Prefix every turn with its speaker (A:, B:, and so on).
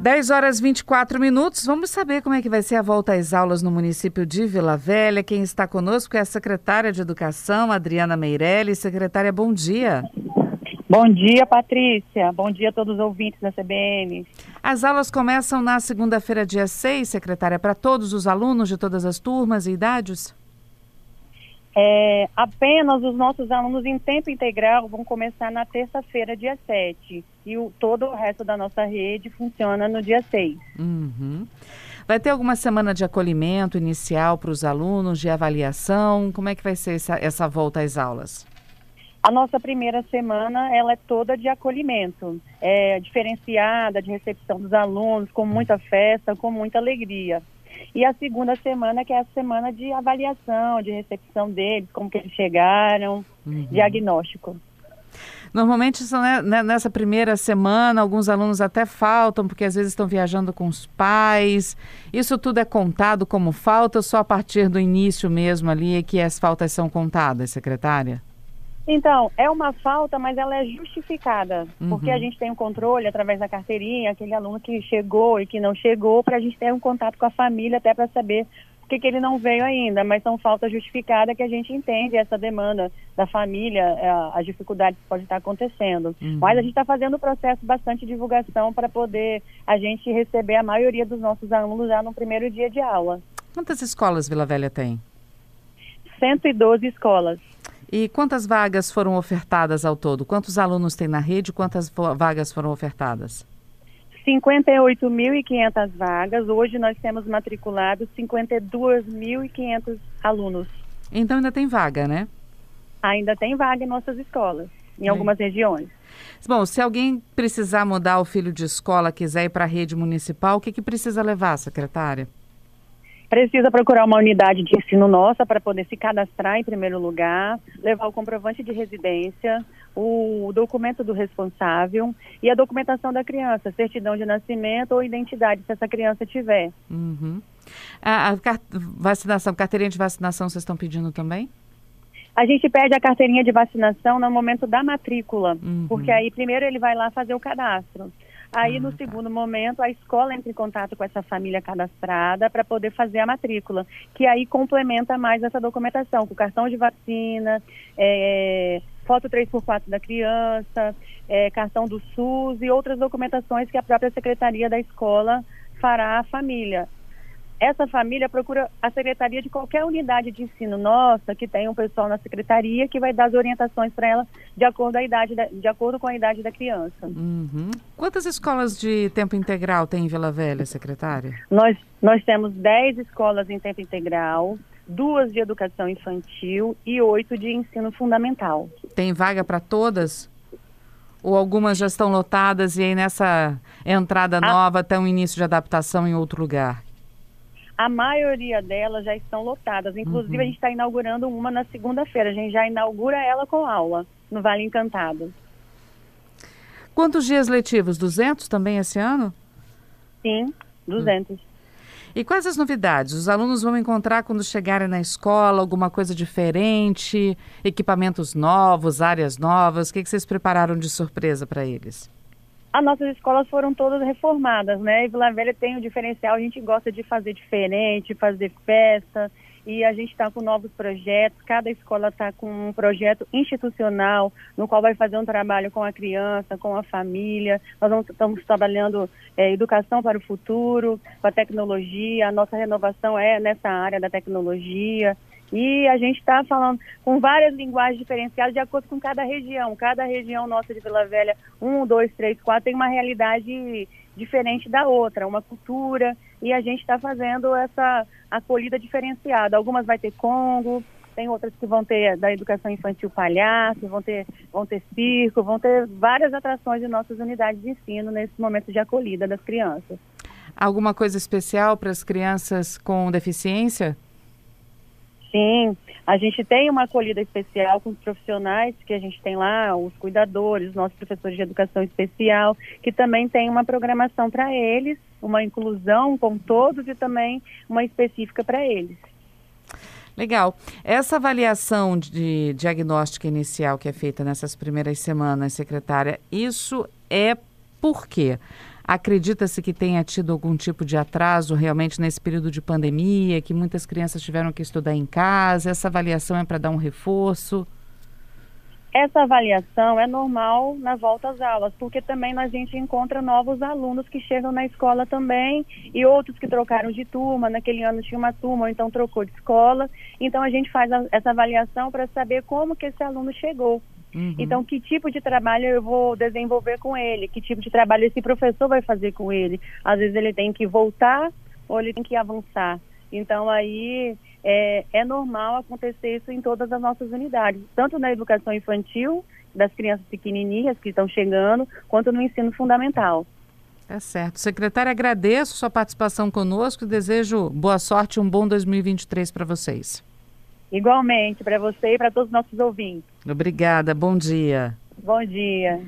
A: 10 horas 24 minutos. Vamos saber como é que vai ser a volta às aulas no município de Vila Velha. Quem está conosco é a secretária de Educação, Adriana Meirelles. Secretária, bom dia.
B: Bom dia, Patrícia. Bom dia a todos os ouvintes da CBN.
A: As aulas começam na segunda-feira, dia 6, secretária, para todos os alunos de todas as turmas e idades?
B: É, apenas os nossos alunos em tempo integral vão começar na terça-feira, dia 7. E o, todo o resto da nossa rede funciona no dia 6.
A: Uhum. Vai ter alguma semana de acolhimento inicial para os alunos, de avaliação? Como é que vai ser essa, essa volta às aulas?
B: A nossa primeira semana ela é toda de acolhimento, é diferenciada de recepção dos alunos, com muita festa, com muita alegria. E a segunda semana, que é a semana de avaliação, de recepção deles, como que eles chegaram, uhum. diagnóstico.
A: Normalmente, né, né, nessa primeira semana, alguns alunos até faltam, porque às vezes estão viajando com os pais. Isso tudo é contado como falta ou só a partir do início mesmo ali é que as faltas são contadas, secretária?
B: Então, é uma falta, mas ela é justificada, uhum. porque a gente tem um controle através da carteirinha, aquele aluno que chegou e que não chegou, para a gente ter um contato com a família até para saber por que, que ele não veio ainda, mas são faltas justificadas que a gente entende essa demanda da família, as dificuldades que podem estar acontecendo. Uhum. Mas a gente está fazendo o processo bastante divulgação para poder a gente receber a maioria dos nossos alunos já no primeiro dia de aula.
A: Quantas escolas Vila Velha tem?
B: 112 escolas.
A: E quantas vagas foram ofertadas ao todo? Quantos alunos tem na rede? Quantas vagas foram ofertadas?
B: 58.500 vagas. Hoje nós temos matriculados 52.500 alunos.
A: Então ainda tem vaga, né?
B: Ainda tem vaga em nossas escolas, em é. algumas regiões.
A: Bom, se alguém precisar mudar o filho de escola, quiser ir para a rede municipal, o que, que precisa levar, secretária?
B: Precisa procurar uma unidade de ensino nossa para poder se cadastrar em primeiro lugar, levar o comprovante de residência, o documento do responsável e a documentação da criança, certidão de nascimento ou identidade, se essa criança tiver.
A: Uhum. A, a vacinação, carteirinha de vacinação, vocês estão pedindo também?
B: A gente pede a carteirinha de vacinação no momento da matrícula, uhum. porque aí primeiro ele vai lá fazer o cadastro. Aí, ah, no tá. segundo momento, a escola entra em contato com essa família cadastrada para poder fazer a matrícula, que aí complementa mais essa documentação, com cartão de vacina, é, foto 3x4 da criança, é, cartão do SUS e outras documentações que a própria secretaria da escola fará à família essa família procura a secretaria de qualquer unidade de ensino nossa que tem um pessoal na secretaria que vai dar as orientações para ela de acordo, a idade da, de acordo com a idade da criança.
A: Uhum. Quantas escolas de tempo integral tem em Vila Velha, secretária?
B: Nós, nós temos 10 escolas em tempo integral, duas de educação infantil e oito de ensino fundamental.
A: Tem vaga para todas? Ou algumas já estão lotadas e aí nessa entrada nova tem um início de adaptação em outro lugar?
B: A maioria delas já estão lotadas. Inclusive, uhum. a gente está inaugurando uma na segunda-feira. A gente já inaugura ela com aula no Vale Encantado.
A: Quantos dias letivos? 200 também esse ano?
B: Sim, 200. Uhum.
A: E quais as novidades? Os alunos vão encontrar quando chegarem na escola alguma coisa diferente, equipamentos novos, áreas novas? O que, que vocês prepararam de surpresa para eles?
B: As nossas escolas foram todas reformadas, né? E Vila Velha tem um diferencial, a gente gosta de fazer diferente, fazer festa, e a gente está com novos projetos. Cada escola está com um projeto institucional, no qual vai fazer um trabalho com a criança, com a família. Nós vamos, estamos trabalhando é, educação para o futuro, com a tecnologia. A nossa renovação é nessa área da tecnologia. E a gente está falando com várias linguagens diferenciadas de acordo com cada região. Cada região nossa de Vila Velha, um, dois, três, quatro, tem uma realidade diferente da outra, uma cultura. E a gente está fazendo essa acolhida diferenciada. Algumas vai ter Congo, tem outras que vão ter da educação infantil palhaço, vão ter, vão ter circo, vão ter várias atrações em nossas unidades de ensino nesse momento de acolhida das crianças.
A: Alguma coisa especial para as crianças com deficiência?
B: Sim, A gente tem uma acolhida especial com os profissionais que a gente tem lá, os cuidadores, nossos professores de educação especial, que também tem uma programação para eles, uma inclusão com todos e também uma específica para eles.
A: Legal. Essa avaliação de diagnóstica inicial que é feita nessas primeiras semanas, secretária, isso é por quê? Acredita-se que tenha tido algum tipo de atraso realmente nesse período de pandemia, que muitas crianças tiveram que estudar em casa? Essa avaliação é para dar um reforço?
B: Essa avaliação é normal na volta às aulas, porque também a gente encontra novos alunos que chegam na escola também e outros que trocaram de turma, naquele ano tinha uma turma, ou então trocou de escola. Então a gente faz a, essa avaliação para saber como que esse aluno chegou. Uhum. Então, que tipo de trabalho eu vou desenvolver com ele? Que tipo de trabalho esse professor vai fazer com ele? Às vezes ele tem que voltar ou ele tem que avançar. Então, aí é, é normal acontecer isso em todas as nossas unidades, tanto na educação infantil, das crianças pequenininhas que estão chegando, quanto no ensino fundamental.
A: É certo. Secretária, agradeço sua participação conosco e desejo boa sorte e um bom 2023 para vocês.
B: Igualmente, para você e para todos os nossos ouvintes.
A: Obrigada, bom dia.
B: Bom dia.